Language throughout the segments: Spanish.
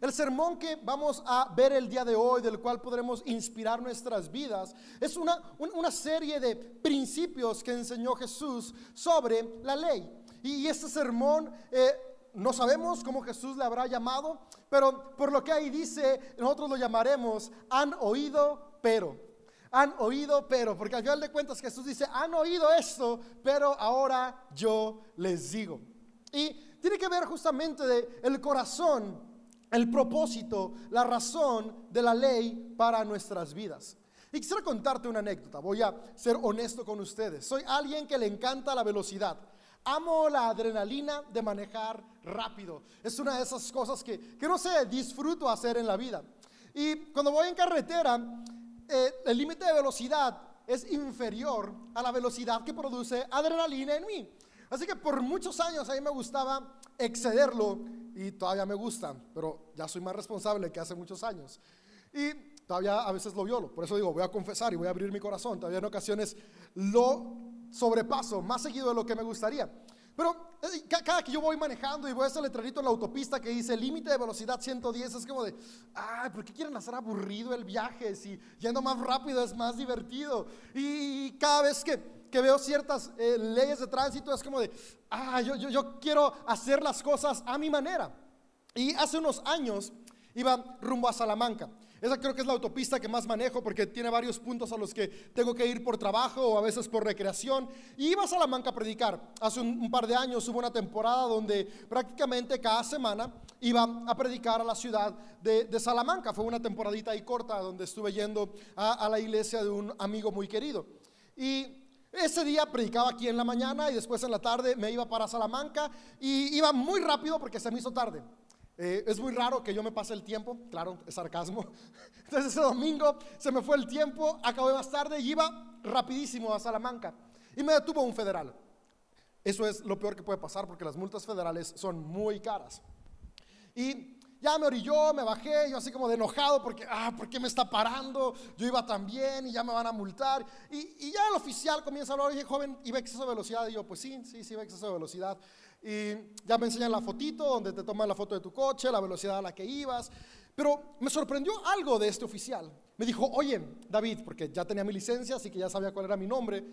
el sermón que vamos a ver el día de hoy, del cual podremos inspirar nuestras vidas, es una, una serie de principios que enseñó Jesús sobre la ley. Y este sermón... Eh, no sabemos cómo Jesús le habrá llamado, pero por lo que ahí dice, nosotros lo llamaremos han oído, pero. Han oído, pero, porque al final de cuentas Jesús dice, han oído esto, pero ahora yo les digo. Y tiene que ver justamente de el corazón, el propósito, la razón de la ley para nuestras vidas. Y quisiera contarte una anécdota, voy a ser honesto con ustedes. Soy alguien que le encanta la velocidad. Amo la adrenalina de manejar rápido. Es una de esas cosas que, que no sé, disfruto hacer en la vida. Y cuando voy en carretera, eh, el límite de velocidad es inferior a la velocidad que produce adrenalina en mí. Así que por muchos años a mí me gustaba excederlo y todavía me gusta, pero ya soy más responsable que hace muchos años. Y todavía a veces lo violo, por eso digo, voy a confesar y voy a abrir mi corazón. Todavía en ocasiones lo sobrepaso más seguido de lo que me gustaría. Pero cada que yo voy manejando y voy a ese letrerito en la autopista que dice límite de velocidad 110, es como de, ay, ¿por qué quieren hacer aburrido el viaje? Si yendo más rápido es más divertido. Y cada vez que, que veo ciertas eh, leyes de tránsito es como de, ah, yo, yo, quiero hacer las cosas a mi manera. Y hace unos años iba rumbo a Salamanca. Esa creo que es la autopista que más manejo porque tiene varios puntos a los que tengo que ir por trabajo o a veces por recreación. Y iba a Salamanca a predicar. Hace un, par de años hubo una temporada donde prácticamente cada semana iba a predicar a la ciudad de, Salamanca. Fue una temporadita ahí corta donde estuve yendo a, a la iglesia de un amigo muy querido. Y ese día predicaba aquí en la mañana y después en la tarde me iba para Salamanca y iba muy rápido porque se me hizo tarde. Eh, es muy raro que yo me pase el tiempo, claro, es sarcasmo. Entonces ese domingo se me fue el tiempo, acabé más tarde y iba rapidísimo a Salamanca. Y me detuvo un federal. Eso es lo peor que puede pasar porque las multas federales son muy caras. Y ya me orilló, me bajé, yo así como de enojado porque, ah, ¿por qué me está parando? Yo iba tan bien y ya me van a multar. Y, y ya el oficial comienza a hablar, oye, joven, ¿iba exceso de velocidad? Y yo, pues sí, sí, sí, iba exceso de velocidad y ya me enseñan la fotito donde te toman la foto de tu coche, la velocidad a la que ibas. Pero me sorprendió algo de este oficial. Me dijo, oye, David, porque ya tenía mi licencia, así que ya sabía cuál era mi nombre.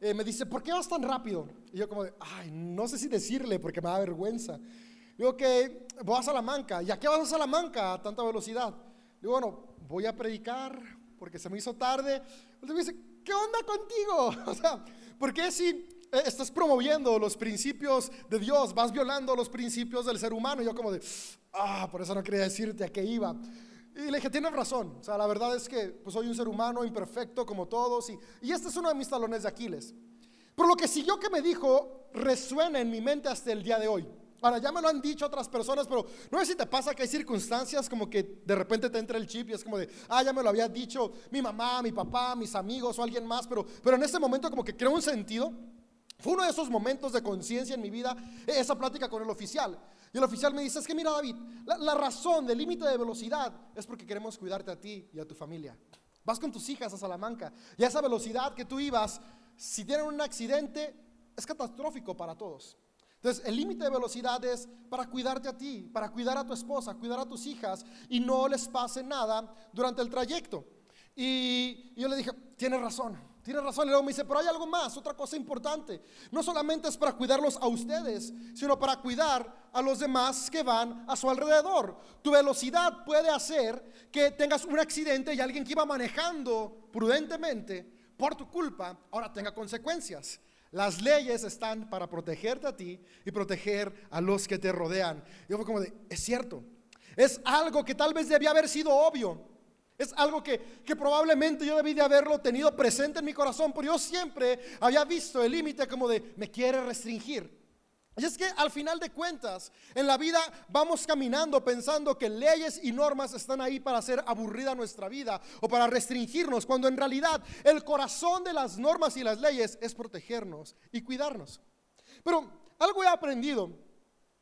Eh, me dice, ¿por qué vas tan rápido? Y yo como de, ay, no sé si decirle porque me da vergüenza. Digo que voy a Salamanca. ¿Y a qué vas a Salamanca a tanta velocidad? Digo, bueno, voy a predicar porque se me hizo tarde. Entonces me dice, ¿qué onda contigo? O sea, ¿por qué si eh, estás promoviendo los principios de Dios, vas violando los principios del ser humano. Y yo como de, ah, por eso no quería decirte a qué iba. Y le dije, tienes razón. O sea, la verdad es que pues, soy un ser humano imperfecto como todos. Y, y este es uno de mis talones de Aquiles. Pero lo que siguió que me dijo resuena en mi mente hasta el día de hoy. Ahora, ya me lo han dicho otras personas, pero no sé si te pasa que hay circunstancias como que de repente te entra el chip y es como de, ah, ya me lo había dicho mi mamá, mi papá, mis amigos o alguien más, pero, pero en ese momento como que creo un sentido. Fue uno de esos momentos de conciencia en mi vida, esa plática con el oficial. Y el oficial me dice, es que mira David, la, razón del límite de velocidad es porque queremos cuidarte a ti y a tu familia. Vas con tus hijas a Salamanca y a esa velocidad que tú ibas, si tienen un accidente, es catastrófico para todos. Entonces, el límite de velocidad es para cuidarte a ti, para cuidar a tu esposa, cuidar a tus hijas y no les pase nada durante el trayecto. Y, yo le dije, tienes razón, tiene razón. Y luego me dice, pero hay algo más, otra cosa importante. No solamente es para cuidarlos a ustedes, sino para cuidar a los demás que van a su alrededor. Tu velocidad puede hacer que tengas un accidente y alguien que iba manejando prudentemente por tu culpa ahora tenga consecuencias. Las leyes están para protegerte a ti y proteger a los que te rodean. Yo fue como de, es cierto. Es algo que tal vez debía haber sido obvio. Es algo que, probablemente yo debí de haberlo tenido presente en mi corazón, pero yo siempre había visto el límite como de me quiere restringir. Y es que al final de cuentas, en la vida vamos caminando pensando que leyes y normas están ahí para hacer aburrida nuestra vida o para restringirnos, cuando en realidad el corazón de las normas y las leyes es protegernos y cuidarnos. Pero algo he aprendido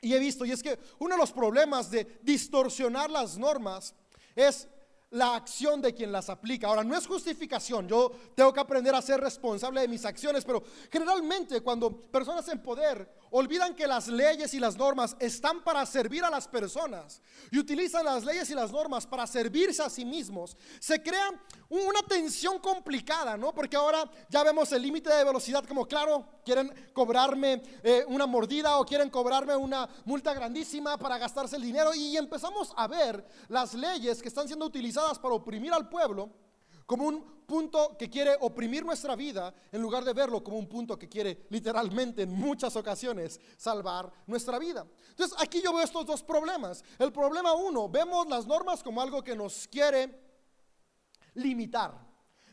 y he visto, y es que uno de los problemas de distorsionar las normas es la acción de quien las aplica. Ahora, no es justificación, yo tengo que aprender a ser responsable de mis acciones, pero generalmente cuando personas en poder olvidan que las leyes y las normas están para servir a las personas y utilizan las leyes y las normas para servirse a sí mismos, se crea una tensión complicada, ¿no? Porque ahora ya vemos el límite de velocidad como claro, quieren cobrarme eh, una mordida o quieren cobrarme una multa grandísima para gastarse el dinero y empezamos a ver las leyes que están siendo utilizadas para oprimir al pueblo como un punto que quiere oprimir nuestra vida en lugar de verlo como un punto que quiere literalmente en muchas ocasiones salvar nuestra vida. Entonces aquí yo veo estos dos problemas. El problema uno, vemos las normas como algo que nos quiere limitar.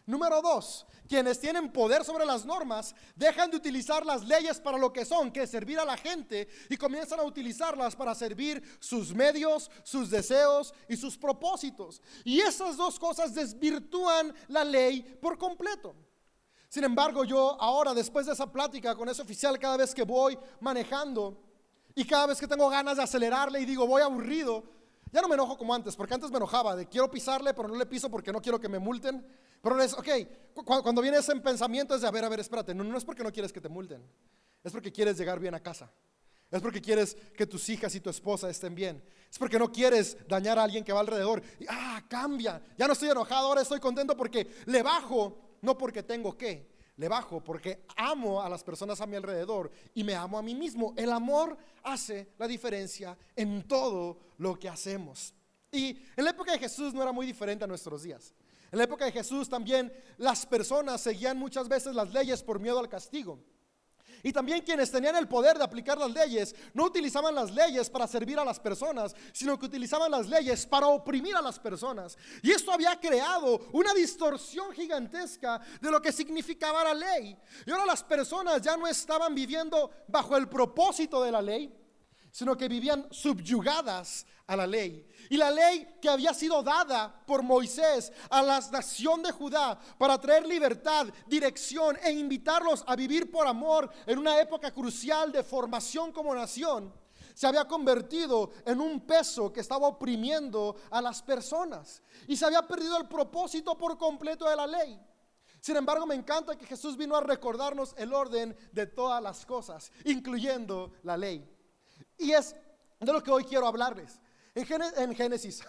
Número dos, quienes tienen poder sobre las normas dejan de utilizar las leyes para lo que son, que es servir a la gente, y comienzan a utilizarlas para servir sus medios, sus deseos y sus propósitos. Y esas dos cosas desvirtúan la ley por completo. Sin embargo, yo ahora, después de esa plática con ese oficial, cada vez que voy manejando y cada vez que tengo ganas de acelerarle y digo, voy aburrido, ya no me enojo como antes, porque antes me enojaba de quiero pisarle, pero no le piso porque no quiero que me multen. Pero es, ok, cuando viene ese pensamiento es de, a ver, a ver, espérate, no, no es porque no quieres que te multen, es porque quieres llegar bien a casa. Es porque quieres que tus hijas y tu esposa estén bien. Es porque no quieres dañar a alguien que va alrededor. Y, ah, cambia. Ya no estoy enojado, ahora estoy contento porque le bajo, no porque tengo que. Le bajo porque amo a las personas a mi alrededor y me amo a mí mismo. El amor hace la diferencia en todo lo que hacemos. Y en la época de Jesús no era muy diferente a nuestros días. En la época de Jesús también las personas seguían muchas veces las leyes por miedo al castigo. Y también quienes tenían el poder de aplicar las leyes no utilizaban las leyes para servir a las personas, sino que utilizaban las leyes para oprimir a las personas. Y esto había creado una distorsión gigantesca de lo que significaba la ley. Y ahora las personas ya no estaban viviendo bajo el propósito de la ley, sino que vivían subyugadas a la ley. Y la ley que había sido dada por Moisés a la nación de Judá para traer libertad, dirección e invitarlos a vivir por amor en una época crucial de formación como nación, se había convertido en un peso que estaba oprimiendo a las personas. Y se había perdido el propósito por completo de la ley. Sin embargo, me encanta que Jesús vino a recordarnos el orden de todas las cosas, incluyendo la ley. Y es de lo que hoy quiero hablarles. En, Génesis,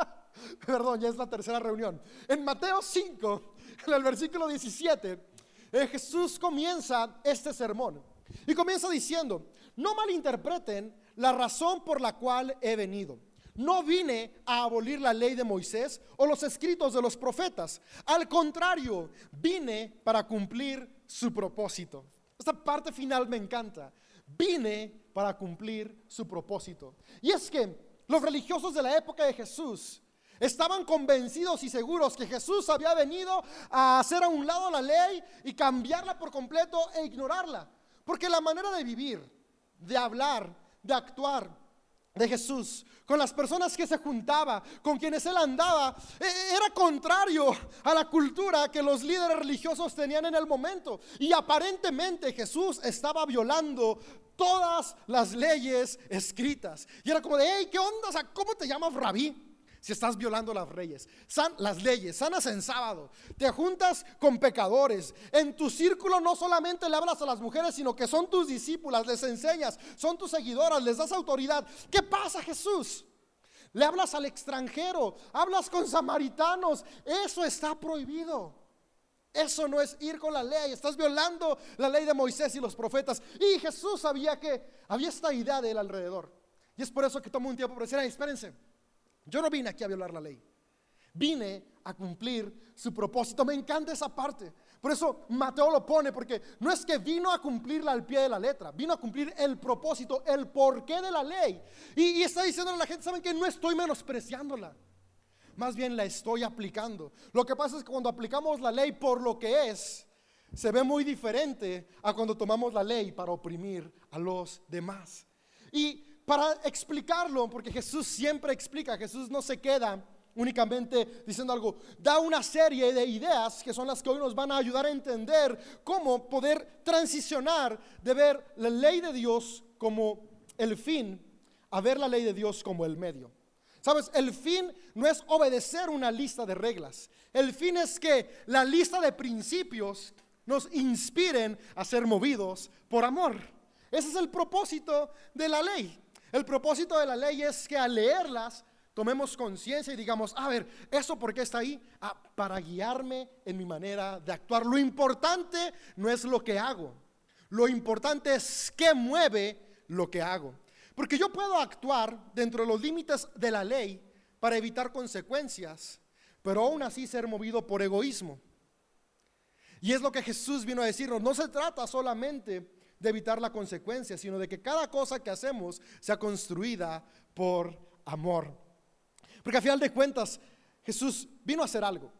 perdón, ya es la tercera reunión. En Mateo 5, en el versículo 17, eh, Jesús comienza este sermón. Y comienza diciendo, no malinterpreten la razón por la cual he venido. No vine a abolir la ley de Moisés o los escritos de los profetas. Al contrario, vine para cumplir su propósito. Esta parte final me encanta. Vine para cumplir su propósito. Y es que los religiosos de la época de Jesús estaban convencidos y seguros que Jesús había venido a hacer a un lado la ley y cambiarla por completo e ignorarla. Porque la manera de vivir, de hablar, de actuar de Jesús, con las personas que se juntaba, con quienes él andaba, e, era contrario a la cultura que los líderes religiosos tenían en el momento. Y aparentemente Jesús estaba violando todas las leyes escritas. Y era como de, hey, ¿qué onda? O ¿cómo te llamas rabí? Si estás violando las leyes, San, las leyes, sanas en sábado, te juntas con pecadores. En tu círculo no solamente le hablas a las mujeres, sino que son tus discípulas, les enseñas, son tus seguidoras, les das autoridad. ¿Qué pasa, Jesús? Le hablas al extranjero, hablas con samaritanos. Eso está prohibido. Eso no es ir con la ley, estás violando la ley de Moisés y los profetas. Y Jesús sabía que había esta idea de él alrededor. Y es por eso que tomó un tiempo para decir, espérense, yo no vine aquí a violar la ley. Vine a cumplir su propósito. Me encanta esa parte. Por eso Mateo lo pone, porque no es que vino a cumplirla al pie de la letra, vino a cumplir el propósito, el porqué de la ley. Y, está diciendo a la gente, ¿saben que no estoy menospreciándola? más bien la estoy aplicando. Lo que pasa es que cuando aplicamos la ley por lo que es, se ve muy diferente a cuando tomamos la ley para oprimir a los demás. Y para explicarlo, porque Jesús siempre explica, Jesús no se queda únicamente diciendo algo, da una serie de ideas que son las que hoy nos van a ayudar a entender cómo poder transicionar de ver la ley de Dios como el fin a ver la ley de Dios como el medio. Sabes, el fin no es obedecer una lista de reglas. El fin es que la lista de principios nos inspiren a ser movidos por amor. Ese es el propósito de la ley. El propósito de la ley es que al leerlas tomemos conciencia y digamos, a ver, ¿eso por qué está ahí? Ah, para guiarme en mi manera de actuar. Lo importante no es lo que hago, lo importante es qué mueve lo que hago. Porque yo puedo actuar dentro de los límites de la ley para evitar consecuencias, pero aún así ser movido por egoísmo. Y es lo que Jesús vino a decirnos. No se trata solamente de evitar la consecuencia, sino de que cada cosa que hacemos sea construida por amor. Porque a final de cuentas, Jesús vino a hacer algo.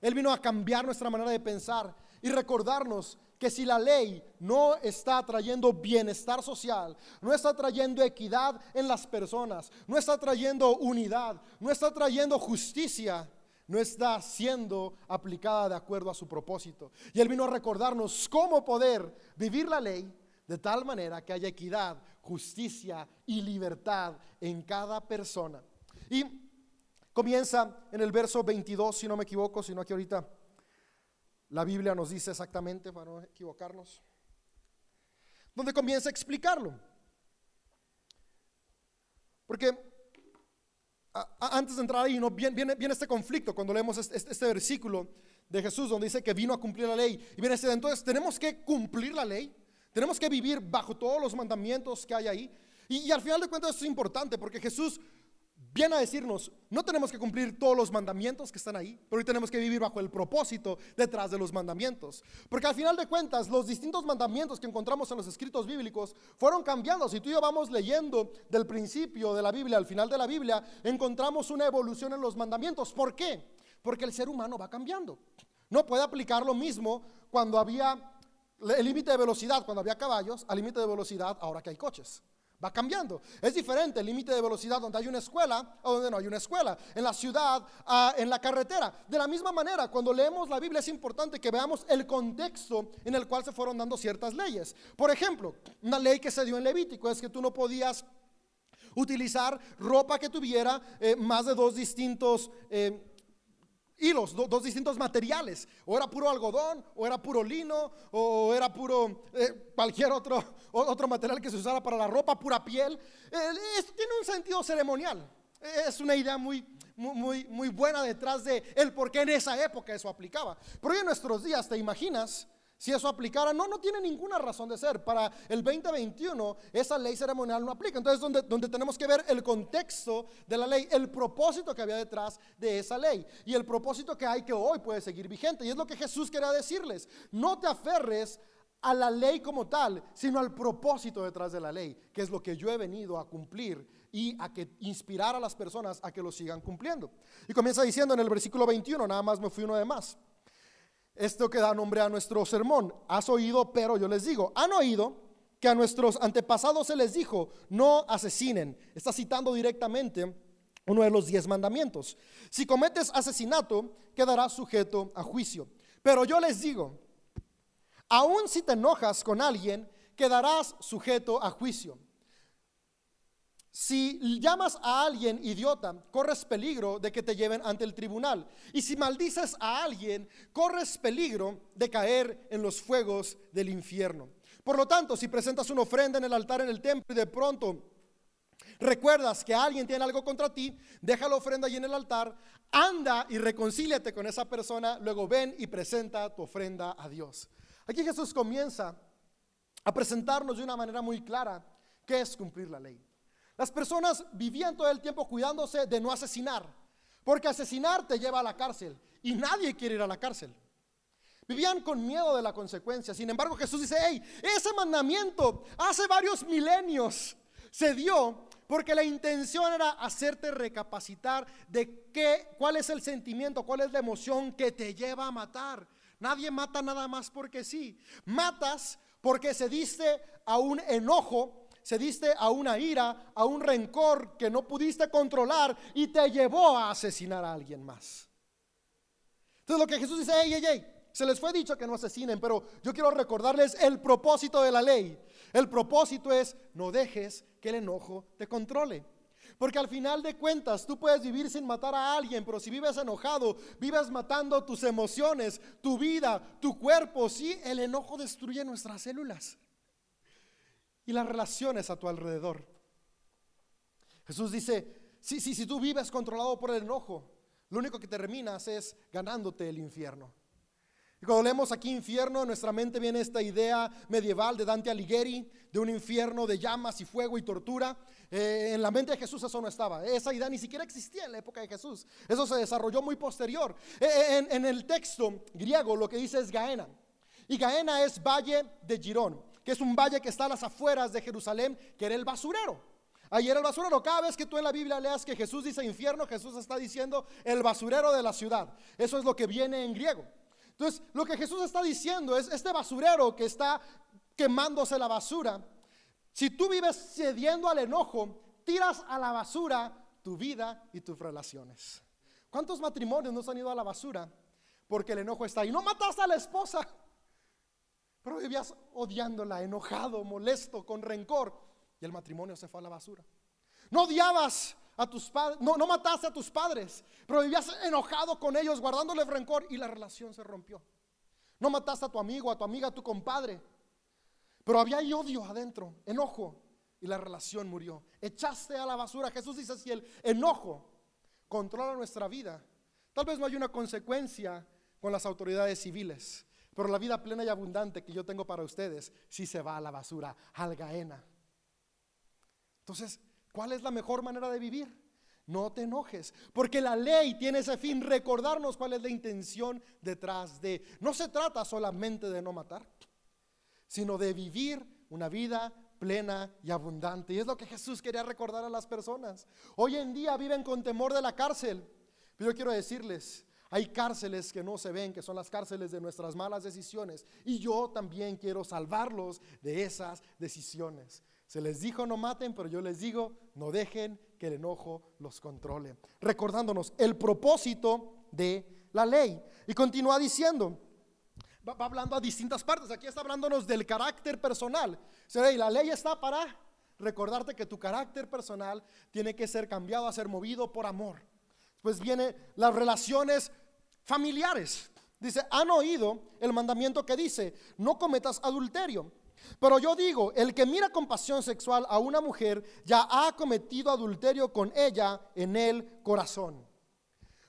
Él vino a cambiar nuestra manera de pensar y recordarnos que si la ley no está trayendo bienestar social, no está trayendo equidad en las personas, no está trayendo unidad, no está trayendo justicia, no está siendo aplicada de acuerdo a su propósito. Y Él vino a recordarnos cómo poder vivir la ley de tal manera que haya equidad, justicia y libertad en cada persona. Y comienza en el verso 22, si no me equivoco, sino que ahorita la Biblia nos dice exactamente, para no equivocarnos, donde comienza a explicarlo. Porque antes de entrar ahí, ¿no? viene, este conflicto cuando leemos este, este, versículo de Jesús donde dice que vino a cumplir la ley. Y viene este, entonces tenemos que cumplir la ley, tenemos que vivir bajo todos los mandamientos que hay ahí. Y, al final de cuentas es importante porque Jesús viene a decirnos, no tenemos que cumplir todos los mandamientos que están ahí, pero hoy tenemos que vivir bajo el propósito detrás de los mandamientos. Porque al final de cuentas, los distintos mandamientos que encontramos en los escritos bíblicos fueron cambiando. Si tú y yo vamos leyendo del principio de la Biblia al final de la Biblia, encontramos una evolución en los mandamientos. ¿Por qué? Porque el ser humano va cambiando. No puede aplicar lo mismo cuando había el límite de velocidad, cuando había caballos, al límite de velocidad ahora que hay coches va cambiando. Es diferente el límite de velocidad donde hay una escuela o donde no hay una escuela, en la ciudad, en la carretera. De la misma manera, cuando leemos la Biblia es importante que veamos el contexto en el cual se fueron dando ciertas leyes. Por ejemplo, una ley que se dio en Levítico es que tú no podías utilizar ropa que tuviera eh, más de dos distintos... Eh, hilos, dos distintos materiales. O era puro algodón, o era puro lino, o era puro eh, cualquier otro, otro material que se usara para la ropa, pura piel. esto tiene un sentido ceremonial. Es una idea muy, muy, muy buena detrás de el por qué en esa época eso aplicaba. Pero hoy en nuestros días, ¿te imaginas? Si eso aplicara, no, no tiene ninguna razón de ser. Para el 2021 esa ley ceremonial no aplica. Entonces, donde, donde tenemos que ver el contexto de la ley, el propósito que había detrás de esa ley y el propósito que hay que hoy puede seguir vigente. Y es lo que Jesús quería decirles. No te aferres a la ley como tal, sino al propósito detrás de la ley, que es lo que yo he venido a cumplir y a que inspirar a las personas a que lo sigan cumpliendo. Y comienza diciendo en el versículo 21, nada más me fui uno de más. Esto que da nombre a nuestro sermón. Has oído, pero yo les digo, han oído que a nuestros antepasados se les dijo, no asesinen. Está citando directamente uno de los diez mandamientos. Si cometes asesinato, quedarás sujeto a juicio. Pero yo les digo, aun si te enojas con alguien, quedarás sujeto a juicio. Si llamas a alguien idiota, corres peligro de que te lleven ante el tribunal. Y si maldices a alguien, corres peligro de caer en los fuegos del infierno. Por lo tanto, si presentas una ofrenda en el altar en el templo y de pronto recuerdas que alguien tiene algo contra ti, deja la ofrenda ahí en el altar, anda y reconcíliate con esa persona, luego ven y presenta tu ofrenda a Dios. Aquí Jesús comienza a presentarnos de una manera muy clara qué es cumplir la ley. Las personas vivían todo el tiempo cuidándose de no asesinar, porque asesinar te lleva a la cárcel y nadie quiere ir a la cárcel. Vivían con miedo de la consecuencia. Sin embargo, Jesús dice, hey, ese mandamiento hace varios milenios se dio porque la intención era hacerte recapacitar de qué, cuál es el sentimiento, cuál es la emoción que te lleva a matar. Nadie mata nada más porque sí. Matas porque se diste a un enojo se diste a una ira, a un rencor que no pudiste controlar y te llevó a asesinar a alguien más. Entonces lo que Jesús dice, hey, hey, hey, se les fue dicho que no asesinen, pero yo quiero recordarles el propósito de la ley. El propósito es no dejes que el enojo te controle. Porque al final de cuentas tú puedes vivir sin matar a alguien, pero si vives enojado, vives matando tus emociones, tu vida, tu cuerpo, sí, el enojo destruye nuestras células. Y las relaciones a tu alrededor. Jesús dice, si, tú vives controlado por el enojo, lo único que terminas es ganándote el infierno. Y cuando leemos aquí infierno, en nuestra mente viene esta idea medieval de Dante Alighieri, de un infierno de llamas y fuego y tortura. Eh, en la mente de Jesús eso no estaba. Esa idea ni siquiera existía en la época de Jesús. Eso se desarrolló muy posterior. Eh, eh, en, en, el texto griego lo que dice es Gaena. Y Gaena es valle de Girón, que es un valle que está a las afueras de Jerusalén, que era el basurero. Ahí era el basurero. Cada vez que tú en la Biblia leas que Jesús dice infierno, Jesús está diciendo el basurero de la ciudad. Eso es lo que viene en griego. Entonces, lo que Jesús está diciendo es, este basurero que está quemándose la basura, si tú vives cediendo al enojo, tiras a la basura tu vida y tus relaciones. ¿Cuántos matrimonios no se han ido a la basura porque el enojo está ahí? No mataste a la esposa, pero vivías odiándola, enojado, molesto, con rencor, y el matrimonio se fue a la basura. No odiabas a tus padres, no, no mataste a tus padres, pero vivías enojado con ellos, guardándole rencor y la relación se rompió. No mataste a tu amigo, a tu amiga, a tu compadre, pero había odio adentro, enojo, y la relación murió. Echaste a la basura. Jesús dice, si el enojo controla nuestra vida, tal vez no hay una consecuencia con las autoridades civiles, pero la vida plena y abundante que yo tengo para ustedes, sí se va a la basura, al Gaena. Entonces, ¿Cuál es la mejor manera de vivir? No te enojes, porque la ley tiene ese fin, recordarnos cuál es la intención detrás de. No se trata solamente de no matar, sino de vivir una vida plena y abundante. Y es lo que Jesús quería recordar a las personas. Hoy en día viven con temor de la cárcel, pero yo quiero decirles, hay cárceles que no se ven, que son las cárceles de nuestras malas decisiones. Y yo también quiero salvarlos de esas decisiones. Se les dijo no maten, pero yo les digo no dejen que el enojo los controle. Recordándonos el propósito de la ley. Y continúa diciendo, va, hablando a distintas partes. Aquí está hablándonos del carácter personal. Y la ley está para recordarte que tu carácter personal tiene que ser cambiado a ser movido por amor. Pues viene las relaciones familiares. Dice, han oído el mandamiento que dice, no cometas adulterio. Pero yo digo, el que mira con pasión sexual a una mujer ya ha cometido adulterio con ella en el corazón.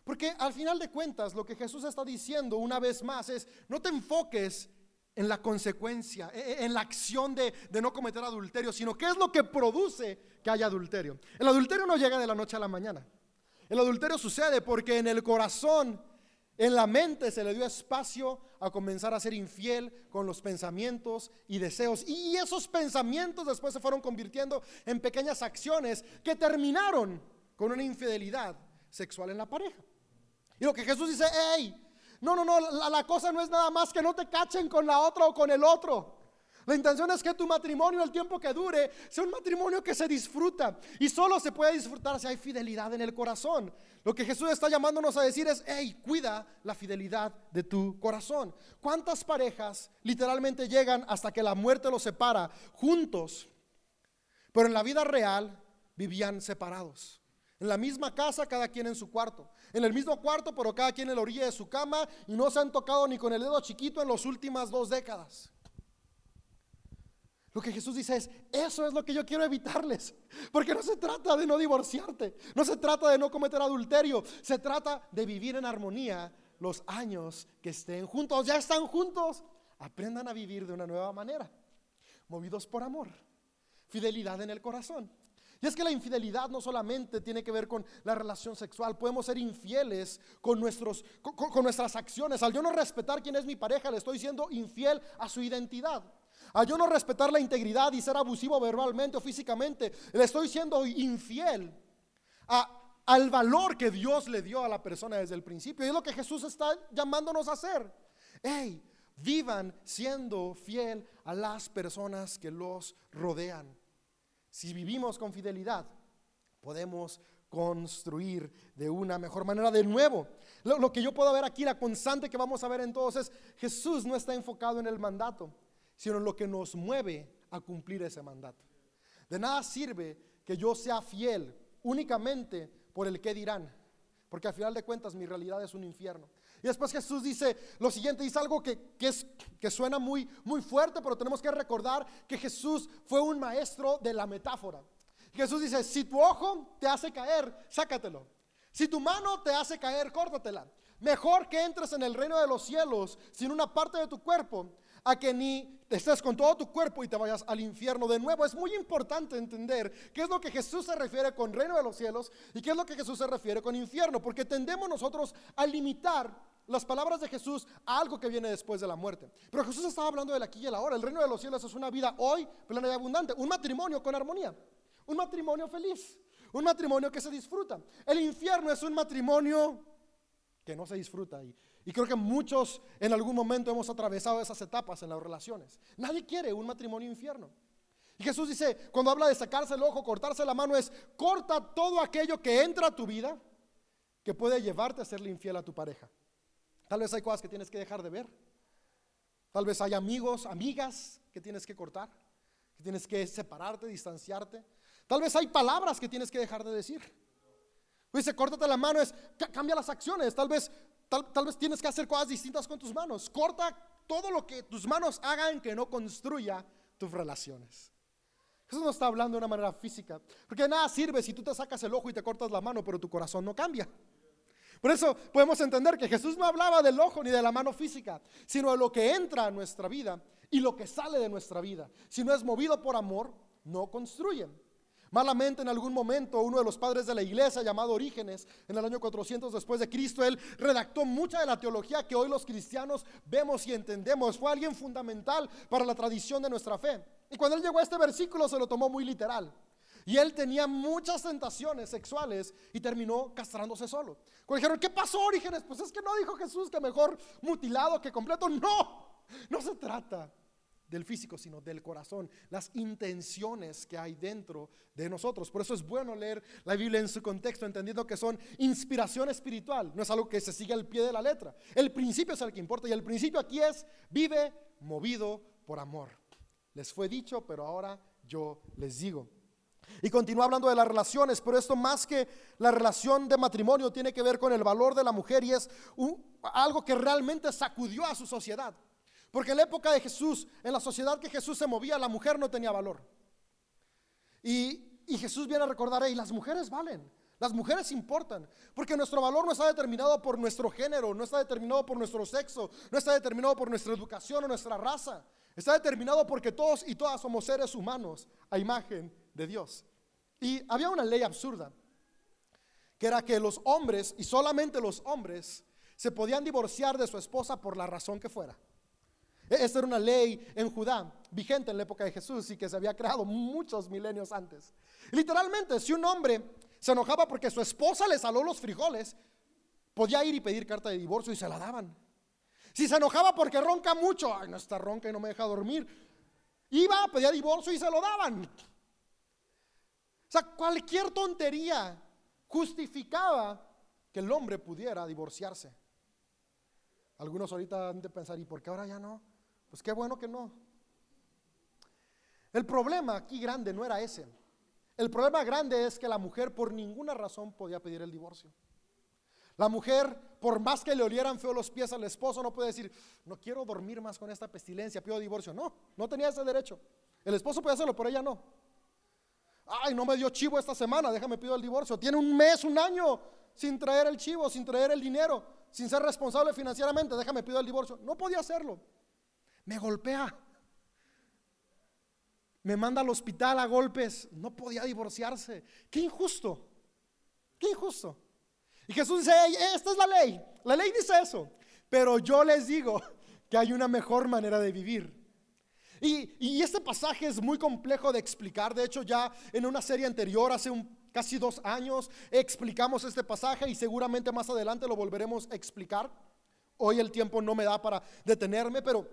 Porque al final de cuentas lo que Jesús está diciendo una vez más es, no te enfoques en la consecuencia, e, e, en la acción de, de, no cometer adulterio, sino qué es lo que produce que haya adulterio. El adulterio no llega de la noche a la mañana. El adulterio sucede porque en el corazón en la mente se le dio espacio a comenzar a ser infiel con los pensamientos y deseos. Y esos pensamientos después se fueron convirtiendo en pequeñas acciones que terminaron con una infidelidad sexual en la pareja. Y lo que Jesús dice, hey, no, no, no, la, la cosa no es nada más que no te cachen con la otra o con el otro. La intención es que tu matrimonio, el tiempo que dure, sea un matrimonio que se disfruta. Y solo se puede disfrutar si hay fidelidad en el corazón. Lo que Jesús está llamándonos a decir es, hey, cuida la fidelidad de tu corazón. ¿Cuántas parejas literalmente llegan hasta que la muerte los separa juntos? Pero en la vida real vivían separados. En la misma casa, cada quien en su cuarto. En el mismo cuarto, pero cada quien en la orilla de su cama y no se han tocado ni con el dedo chiquito en las últimas dos décadas. Lo que Jesús dice es, eso es lo que yo quiero evitarles. Porque no se trata de no divorciarte, no se trata de no cometer adulterio, se trata de vivir en armonía los años que estén juntos. Ya están juntos, aprendan a vivir de una nueva manera, movidos por amor, fidelidad en el corazón. Y es que la infidelidad no solamente tiene que ver con la relación sexual, podemos ser infieles con, nuestros, con, nuestras acciones. Al yo no respetar quién es mi pareja, le estoy siendo infiel a su identidad. A yo no respetar la integridad y ser abusivo verbalmente o físicamente, le estoy siendo infiel al valor que Dios le dio a la persona desde el principio. Y es lo que Jesús está llamándonos a hacer. Hey, vivan siendo fiel a las personas que los rodean. Si vivimos con fidelidad, podemos construir de una mejor manera. De nuevo, lo, lo, que yo puedo ver aquí, la constante que vamos a ver entonces, Jesús no está enfocado en el mandato sino lo que nos mueve a cumplir ese mandato. De nada sirve que yo sea fiel únicamente por el que dirán, porque al final de cuentas mi realidad es un infierno. Y después Jesús dice lo siguiente, dice algo que, es, que suena muy, muy fuerte, pero tenemos que recordar que Jesús fue un maestro de la metáfora. Jesús dice, si tu ojo te hace caer, sácatelo. Si tu mano te hace caer, córtatela. Mejor que entres en el reino de los cielos sin una parte de tu cuerpo, a que ni estés con todo tu cuerpo y te vayas al infierno. De nuevo, es muy importante entender qué es lo que Jesús se refiere con reino de los cielos y qué es lo que Jesús se refiere con infierno, porque tendemos nosotros a limitar las palabras de Jesús a algo que viene después de la muerte. Pero Jesús estaba hablando del aquí y el ahora. El reino de los cielos es una vida hoy plena y abundante, un matrimonio con armonía, un matrimonio feliz, un matrimonio que se disfruta. El infierno es un matrimonio que no se disfruta. Y, y creo que muchos en algún momento hemos atravesado esas etapas en las relaciones. Nadie quiere un matrimonio infierno. Y Jesús dice, cuando habla de sacarse el ojo, cortarse la mano, es corta todo aquello que entra a tu vida que puede llevarte a serle infiel a tu pareja. Tal vez hay cosas que tienes que dejar de ver. Tal vez hay amigos, amigas que tienes que cortar, que tienes que separarte, distanciarte. Tal vez hay palabras que tienes que dejar de decir. Dice, córtate la mano, es cambia las acciones. Tal vez, tal, vez tienes que hacer cosas distintas con tus manos. Corta todo lo que tus manos hagan que no construya tus relaciones. Jesús no está hablando de una manera física. Porque nada sirve si tú te sacas el ojo y te cortas la mano, pero tu corazón no cambia. Por eso podemos entender que Jesús no hablaba del ojo ni de la mano física, sino de lo que entra a nuestra vida y lo que sale de nuestra vida. Si no es movido por amor, no construye. Malamente en algún momento uno de los padres de la iglesia llamado Orígenes, en el año 400 después de Cristo, él redactó mucha de la teología que hoy los cristianos vemos y entendemos. Fue alguien fundamental para la tradición de nuestra fe. Y cuando él llegó a este versículo se lo tomó muy literal. Y él tenía muchas tentaciones sexuales y terminó castrándose solo. Cuando dijeron, ¿qué pasó, Orígenes? Pues es que no dijo Jesús que mejor mutilado que completo. No, no se trata del físico, sino del corazón, las intenciones que hay dentro de nosotros. Por eso es bueno leer la Biblia en su contexto, entendiendo que son inspiración espiritual, no es algo que se sigue al pie de la letra. El principio es el que importa y el principio aquí es, vive movido por amor. Les fue dicho, pero ahora yo les digo. Y continúa hablando de las relaciones, pero esto más que la relación de matrimonio tiene que ver con el valor de la mujer y es algo que realmente sacudió a su sociedad. Porque en la época de Jesús, en la sociedad que Jesús se movía, la mujer no tenía valor. Y, Jesús viene a recordar, y las mujeres valen, las mujeres importan, porque nuestro valor no está determinado por nuestro género, no está determinado por nuestro sexo, no está determinado por nuestra educación o nuestra raza. Está determinado porque todos y todas somos seres humanos a imagen de Dios. Y había una ley absurda, que era que los hombres, y solamente los hombres, se podían divorciar de su esposa por la razón que fuera. Esta era una ley en Judá, vigente en la época de Jesús y que se había creado muchos milenios antes. Literalmente, si un hombre se enojaba porque su esposa le saló los frijoles, podía ir y pedir carta de divorcio y se la daban. Si se enojaba porque ronca mucho, ay, no está ronca y no me deja dormir, iba, pedía divorcio y se lo daban. O sea, cualquier tontería justificaba que el hombre pudiera divorciarse. Algunos ahorita han de pensar, ¿y por qué ahora ya no? Pues qué bueno que no. El problema aquí grande no era ese. El problema grande es que la mujer por ninguna razón podía pedir el divorcio. La mujer, por más que le olieran feo los pies al esposo, no puede decir, no quiero dormir más con esta pestilencia, pido divorcio. No, no tenía ese derecho. El esposo puede hacerlo, pero ella no. Ay, no me dio chivo esta semana, déjame pido el divorcio. Tiene un mes, un año sin traer el chivo, sin traer el dinero, sin ser responsable financieramente, déjame pido el divorcio. No podía hacerlo me golpea, me manda al hospital a golpes, no podía divorciarse. Qué injusto, qué injusto. Y Jesús dice, esta es la ley, la ley dice eso, pero yo les digo que hay una mejor manera de vivir. Y, y, este pasaje es muy complejo de explicar. De hecho, ya en una serie anterior, hace casi dos años, explicamos este pasaje y seguramente más adelante lo volveremos a explicar. Hoy el tiempo no me da para detenerme, pero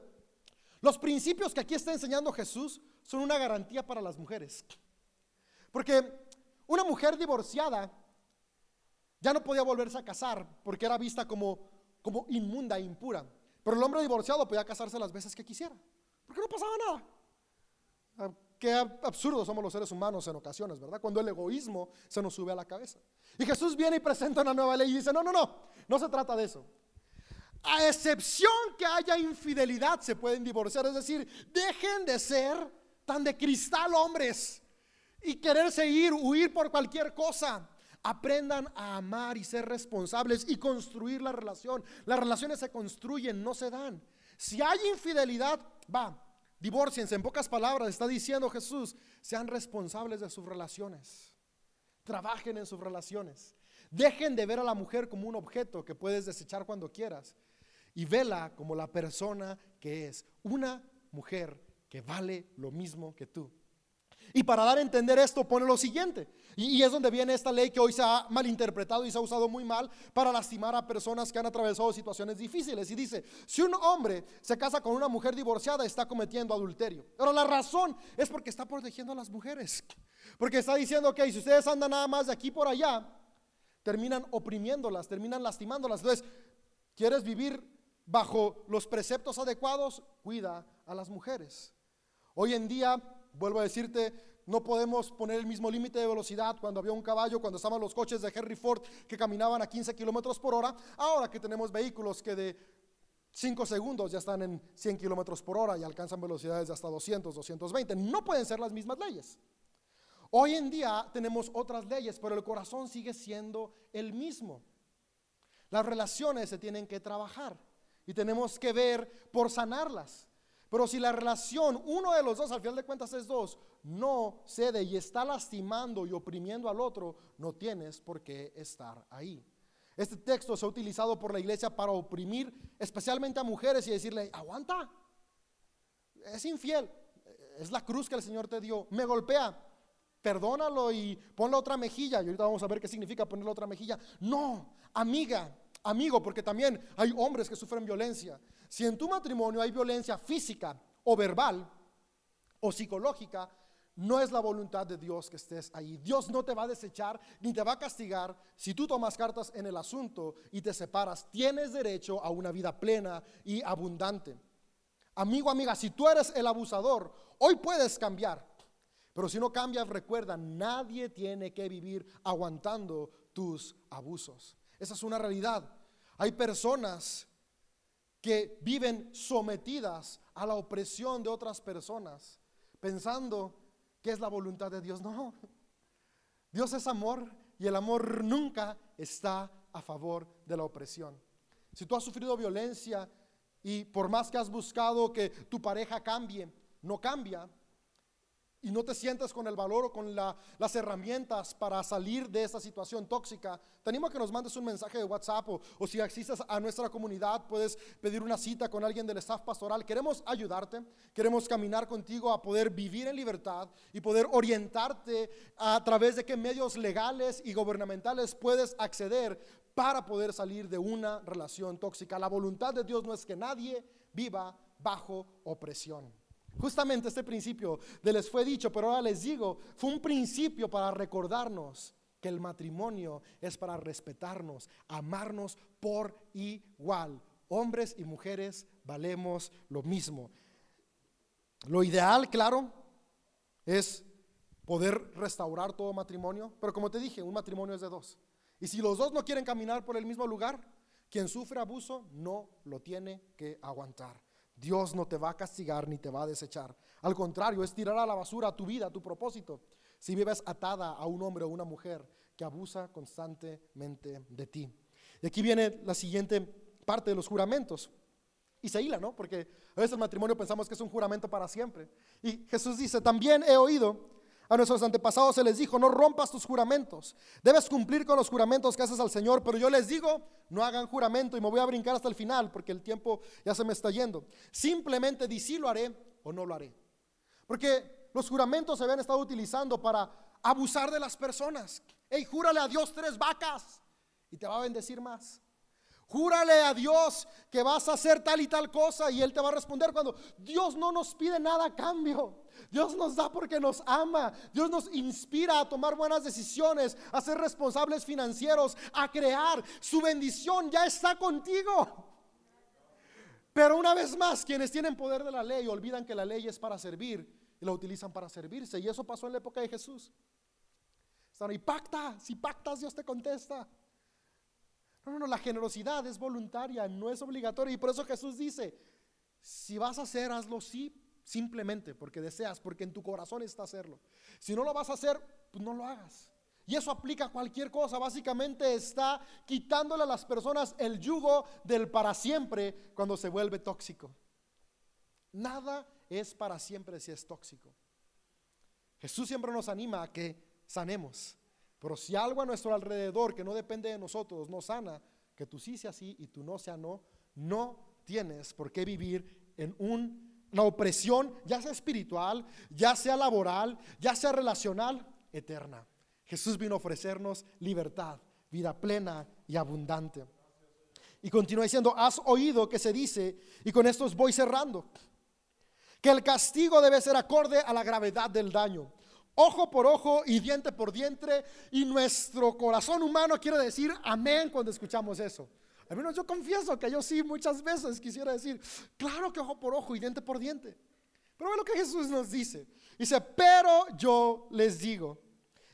los principios que aquí está enseñando Jesús son una garantía para las mujeres. Porque una mujer divorciada ya no podía volverse a casar porque era vista como, como inmunda impura. Pero el hombre divorciado podía casarse las veces que quisiera. Porque no pasaba nada. Ah, qué absurdos somos los seres humanos en ocasiones, ¿verdad? Cuando el egoísmo se nos sube a la cabeza. Y Jesús viene y presenta una nueva ley y dice, no, no, no, no se trata de eso. A excepción que haya infidelidad, se pueden divorciar. Es decir, dejen de ser tan de cristal hombres y quererse ir, huir por cualquier cosa. Aprendan a amar y ser responsables y construir la relación. Las relaciones se construyen, no se dan. Si hay infidelidad, va, divórciense. En pocas palabras, está diciendo Jesús, sean responsables de sus relaciones. Trabajen en sus relaciones. Dejen de ver a la mujer como un objeto que puedes desechar cuando quieras y vela como la persona que es, una mujer que vale lo mismo que tú. Y para dar a entender esto pone lo siguiente, y, es donde viene esta ley que hoy se ha malinterpretado y se ha usado muy mal para lastimar a personas que han atravesado situaciones difíciles. Y dice, si un hombre se casa con una mujer divorciada, está cometiendo adulterio. Pero la razón es porque está protegiendo a las mujeres. Porque está diciendo, que si ustedes andan nada más de aquí por allá, terminan oprimiéndolas, terminan lastimándolas. Entonces, ¿quieres vivir bajo los preceptos adecuados? Cuida a las mujeres. Hoy en día, vuelvo a decirte, no podemos poner el mismo límite de velocidad cuando había un caballo, cuando estaban los coches de Henry Ford que caminaban a 15 kilómetros por hora, ahora que tenemos vehículos que de 5 segundos ya están en 100 kilómetros por hora y alcanzan velocidades de hasta 200, 220. No pueden ser las mismas leyes. Hoy en día tenemos otras leyes, pero el corazón sigue siendo el mismo. Las relaciones se tienen que trabajar y tenemos que ver por sanarlas. Pero si la relación, uno de los dos, al final de cuentas es dos, no cede y está lastimando y oprimiendo al otro, no tienes por qué estar ahí. Este texto se ha utilizado por la iglesia para oprimir especialmente a mujeres y decirle, aguanta, es infiel, es la cruz que el Señor te dio, me golpea, perdónalo y ponle otra mejilla. Y ahorita vamos a ver qué significa ponerle otra mejilla. No, amiga, amigo, porque también hay hombres que sufren violencia. Si en tu matrimonio hay violencia física o verbal o psicológica, no es la voluntad de Dios que estés ahí. Dios no te va a desechar ni te va a castigar si tú tomas cartas en el asunto y te separas. Tienes derecho a una vida plena y abundante. Amigo, amiga, si tú eres el abusador, hoy puedes cambiar. Pero si no cambias, recuerda, nadie tiene que vivir aguantando tus abusos. Esa es una realidad. Hay personas que viven sometidas a la opresión de otras personas, pensando que es la voluntad de Dios. No, Dios es amor y el amor nunca está a favor de la opresión. Si tú has sufrido violencia y por más que has buscado que tu pareja cambie, no cambia, y no te sientes con el valor o con las herramientas para salir de esta situación tóxica, te animo a que nos mandes un mensaje de WhatsApp o, o, si asistes a nuestra comunidad, puedes pedir una cita con alguien del staff pastoral. Queremos ayudarte, queremos caminar contigo a poder vivir en libertad y poder orientarte a través de qué medios legales y gubernamentales puedes acceder para poder salir de una relación tóxica. La voluntad de Dios no es que nadie viva bajo opresión. Justamente este principio de les fue dicho, pero ahora les digo, fue un principio para recordarnos que el matrimonio es para respetarnos, amarnos por igual. Hombres y mujeres valemos lo mismo. Lo ideal, claro, es poder restaurar todo matrimonio, pero como te dije, un matrimonio es de dos. Y si los dos no quieren caminar por el mismo lugar, quien sufre abuso no lo tiene que aguantar. Dios no te va a castigar ni te va a desechar. Al contrario, es tirar a la basura tu vida, tu propósito, si vives atada a un hombre o una mujer que abusa constantemente de ti. Y aquí viene la siguiente parte de los juramentos. Y se hila, ¿no? Porque a veces el matrimonio pensamos que es un juramento para siempre. Y Jesús dice, también he oído a nuestros antepasados se les dijo, no rompas tus juramentos. Debes cumplir con los juramentos que haces al Señor, pero yo les digo, no hagan juramento y me voy a brincar hasta el final porque el tiempo ya se me está yendo. Simplemente di si lo haré o no lo haré. Porque los juramentos se habían estado utilizando para abusar de las personas. Hey, júrale a Dios tres vacas y te va a bendecir más. Júrale a Dios que vas a hacer tal y tal cosa y Él te va a responder cuando Dios no nos pide nada a cambio. Dios nos da porque nos ama. Dios nos inspira a tomar buenas decisiones, a ser responsables financieros, a crear. Su bendición ya está contigo. Pero una vez más, quienes tienen poder de la ley olvidan que la ley es para servir y la utilizan para servirse. Y eso pasó en la época de Jesús. Ahí, pacta, si pactas Dios te contesta. No, no, no, la generosidad es voluntaria, no es obligatoria. Y por eso Jesús dice, si vas a hacer, hazlo sí, simplemente porque deseas, porque en tu corazón está hacerlo. Si no lo vas a hacer, pues no lo hagas. Y eso aplica a cualquier cosa. Básicamente está quitándole a las personas el yugo del para siempre cuando se vuelve tóxico. Nada es para siempre si es tóxico. Jesús siempre nos anima a que sanemos. Pero si algo a nuestro alrededor que no depende de nosotros no sana, que tú sí sea sí y tú no sea no, no tienes por qué vivir en una opresión, ya sea espiritual, ya sea laboral, ya sea relacional, eterna. Jesús vino a ofrecernos libertad, vida plena y abundante. Y continúa diciendo, has oído que se dice, y con esto voy cerrando, que el castigo debe ser acorde a la gravedad del daño ojo por ojo y diente por diente. Y nuestro corazón humano quiere decir amén cuando escuchamos eso. Al menos yo confieso que yo sí muchas veces quisiera decir, claro que ojo por ojo y diente por diente. Pero ve lo que Jesús nos dice. Dice, pero yo les digo,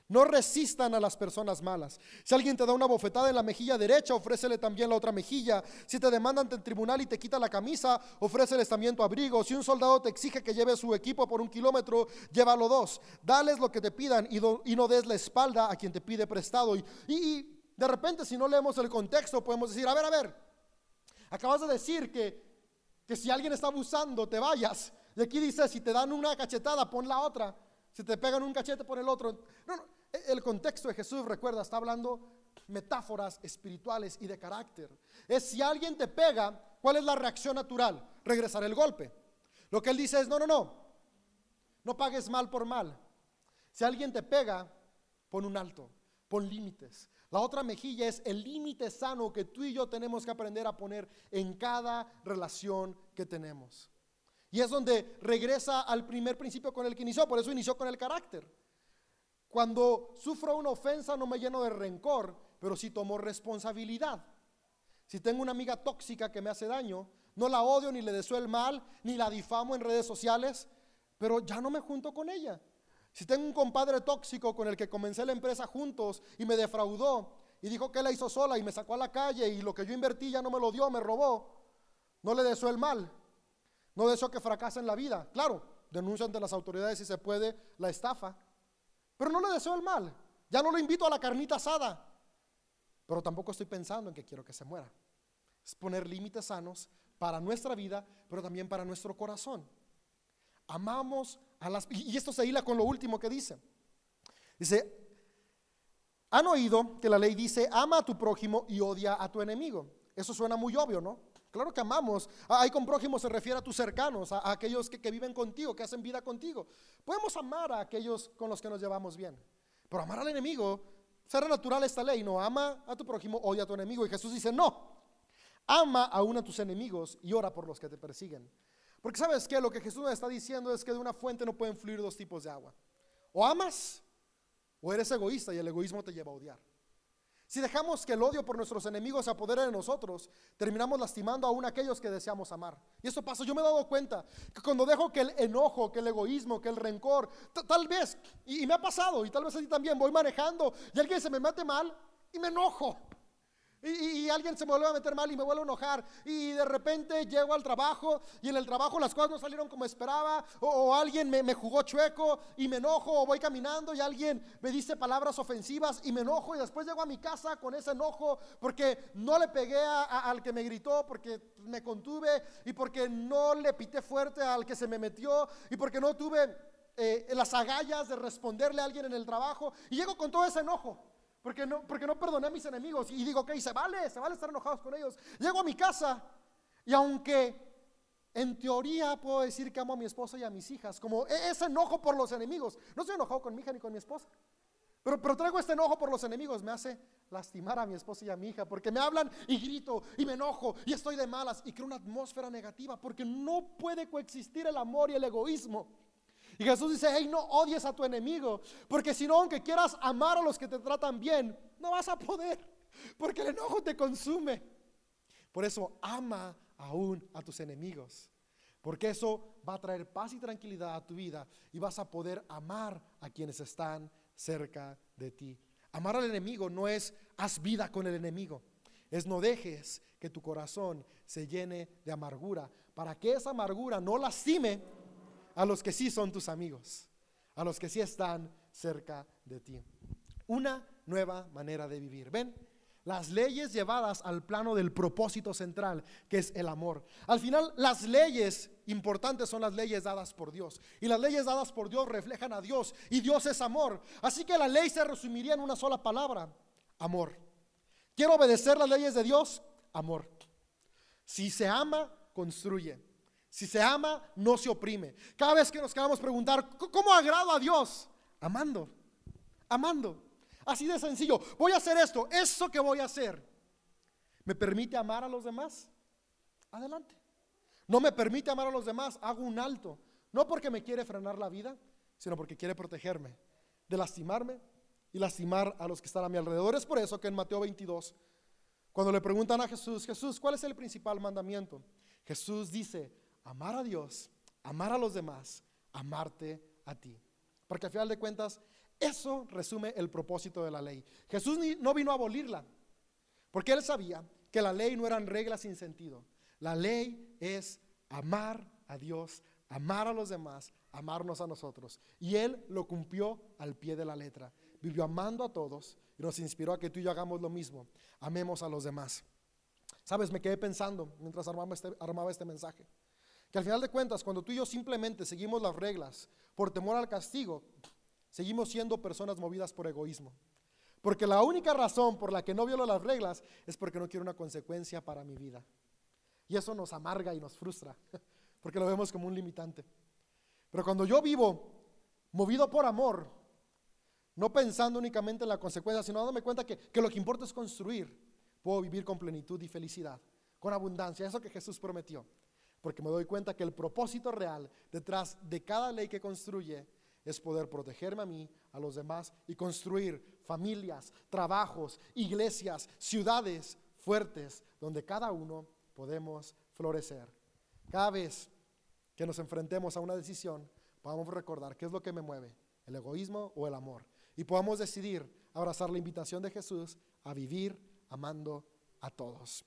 no resistan a las personas malas. Si alguien te da una bofetada en la mejilla derecha, ofrécele también la otra mejilla. Si te demandan ante el tribunal y te quita la camisa, ofréceles también tu abrigo. Si un soldado te exige que lleves su equipo por un kilómetro, llévalo dos. Dales lo que te pidan y, no des la espalda a quien te pide prestado. Y, de repente, si no leemos el contexto, podemos decir, a ver, a ver, acabas de decir que, que si alguien está abusando, te vayas. Y aquí dice, si te dan una cachetada, pon la otra. Si te pegan un cachete, pon el otro. No, no, el contexto de Jesús, recuerda, está hablando metáforas espirituales y de carácter. Es si alguien te pega, ¿cuál es la reacción natural? Regresar el golpe. Lo que él dice es, no, no, no, no pagues mal por mal. Si alguien te pega, pon un alto, pon límites. La otra mejilla es el límite sano que tú y yo tenemos que aprender a poner en cada relación que tenemos. Y es donde regresa al primer principio con el que inició, por eso inició con el carácter. Cuando sufro una ofensa no me lleno de rencor, pero sí tomo responsabilidad. Si tengo una amiga tóxica que me hace daño, no la odio ni le deseo el mal, ni la difamo en redes sociales, pero ya no me junto con ella. Si tengo un compadre tóxico con el que comencé la empresa juntos y me defraudó y dijo que la hizo sola y me sacó a la calle y lo que yo invertí ya no me lo dio, me robó, no le deseo el mal, no deseo que fracase en la vida. Claro, denuncia ante las autoridades si se puede la estafa, pero no le deseo el mal. Ya no lo invito a la carnita asada. Pero tampoco estoy pensando en que quiero que se muera. Es poner límites sanos para nuestra vida, pero también para nuestro corazón. Amamos a las... Y esto se hila con lo último que dice. Dice, han oído que la ley dice, ama a tu prójimo y odia a tu enemigo. Eso suena muy obvio, ¿no? Claro que amamos. Ah, ahí con prójimo se refiere a tus cercanos, a, aquellos que, viven contigo, que hacen vida contigo. Podemos amar a aquellos con los que nos llevamos bien. Pero amar al enemigo, será natural esta ley, no ama a tu prójimo, odia a tu enemigo. Y Jesús dice, no, ama aún a tus enemigos y ora por los que te persiguen. Porque sabes que lo que Jesús nos está diciendo es que de una fuente no pueden fluir dos tipos de agua. O amas o eres egoísta y el egoísmo te lleva a odiar. Si dejamos que el odio por nuestros enemigos se apodere de nosotros, terminamos lastimando aún a aquellos que deseamos amar. Y eso pasa, yo me he dado cuenta que cuando dejo que el enojo, que el egoísmo, que el rencor, tal vez, y, me ha pasado, y tal vez así también, voy manejando y alguien se me mete mal y me enojo. Y, alguien se me vuelve a meter mal y me vuelve a enojar. Y de repente llego al trabajo y en el trabajo las cosas no salieron como esperaba. O, alguien me, jugó chueco y me enojo. O voy caminando y alguien me dice palabras ofensivas y me enojo. Y después llego a mi casa con ese enojo porque no le pegué al que me gritó, porque me contuve y porque no le pité fuerte al que se me metió y porque no tuve eh, las agallas de responderle a alguien en el trabajo. Y llego con todo ese enojo. Porque no, porque no perdoné a mis enemigos. Y digo, ok, se vale, se vale estar enojados con ellos. Llego a mi casa y aunque en teoría puedo decir que amo a mi esposa y a mis hijas, como e, ese enojo por los enemigos. No estoy enojado con mi hija ni con mi esposa. Pero, pero traigo este enojo por los enemigos, me hace lastimar a mi esposa y a mi hija, porque me hablan y grito y me enojo y estoy de malas y creo una atmósfera negativa, porque no puede coexistir el amor y el egoísmo. Y Jesús dice, hey, no odies a tu enemigo, porque si no, aunque quieras amar a los que te tratan bien, no vas a poder, porque el enojo te consume. Por eso ama aún a tus enemigos, Porque eso va a traer paz y tranquilidad a tu vida y vas a poder amar a quienes están cerca de ti. Amar al enemigo no es haz vida con el enemigo, es no dejes que tu corazón se llene de amargura para que esa amargura no lastime a los que sí son tus amigos, a los que sí están cerca de ti. Una nueva manera de vivir. Ven, las leyes llevadas al plano del propósito central, que es el amor. Al final, las leyes importantes son las leyes dadas por Dios. Y las leyes dadas por Dios reflejan a Dios. Y Dios es amor. Así que la ley se resumiría en una sola palabra, amor. ¿Quiero obedecer las leyes de Dios? Amor. Si se ama, construye. Si se ama, no se oprime. Cada vez que nos queramos preguntar, ¿cómo agrado a Dios? Amando, amando. Así de sencillo. Voy a hacer esto, eso que voy a hacer. ¿Me permite amar a los demás? Adelante. No me permite amar a los demás, hago un alto. No porque me quiere frenar la vida, sino porque quiere protegerme de lastimarme y lastimar a los que están a mi alrededor. Es por eso que en Mateo 22, cuando le preguntan a Jesús, Jesús, ¿cuál es el principal mandamiento? Jesús dice, amar a Dios, amar a los demás, amarte a ti. Porque al final de cuentas, eso resume el propósito de la ley. Jesús no vino a abolirla, porque él sabía que la ley no eran reglas sin sentido. La ley es amar a Dios, amar a los demás, amarnos a nosotros. Y él lo cumplió al pie de la letra. Vivió amando a todos y nos inspiró a que tú y yo hagamos lo mismo. Amemos a los demás. Sabes, me quedé pensando mientras armaba este, armaba este mensaje. Al final de cuentas, cuando tú y yo simplemente seguimos las reglas por temor al castigo, seguimos siendo personas movidas por egoísmo. Porque la única razón por la que no violo las reglas es porque no quiero una consecuencia para mi vida. Y eso nos amarga y nos frustra, porque lo vemos como un limitante. Pero cuando yo vivo movido por amor, no pensando únicamente en la consecuencia, sino dándome cuenta que, que lo que importa es construir, puedo vivir con plenitud y felicidad, con abundancia, eso que Jesús prometió. Porque me doy cuenta que el propósito real detrás de cada ley que construye es poder protegerme a mí, a los demás y construir familias, trabajos, iglesias, ciudades fuertes donde cada uno podemos florecer. Cada vez que nos enfrentemos a una decisión, podamos recordar qué es lo que me mueve, el egoísmo o el amor. Y podamos decidir abrazar la invitación de Jesús a vivir amando a todos.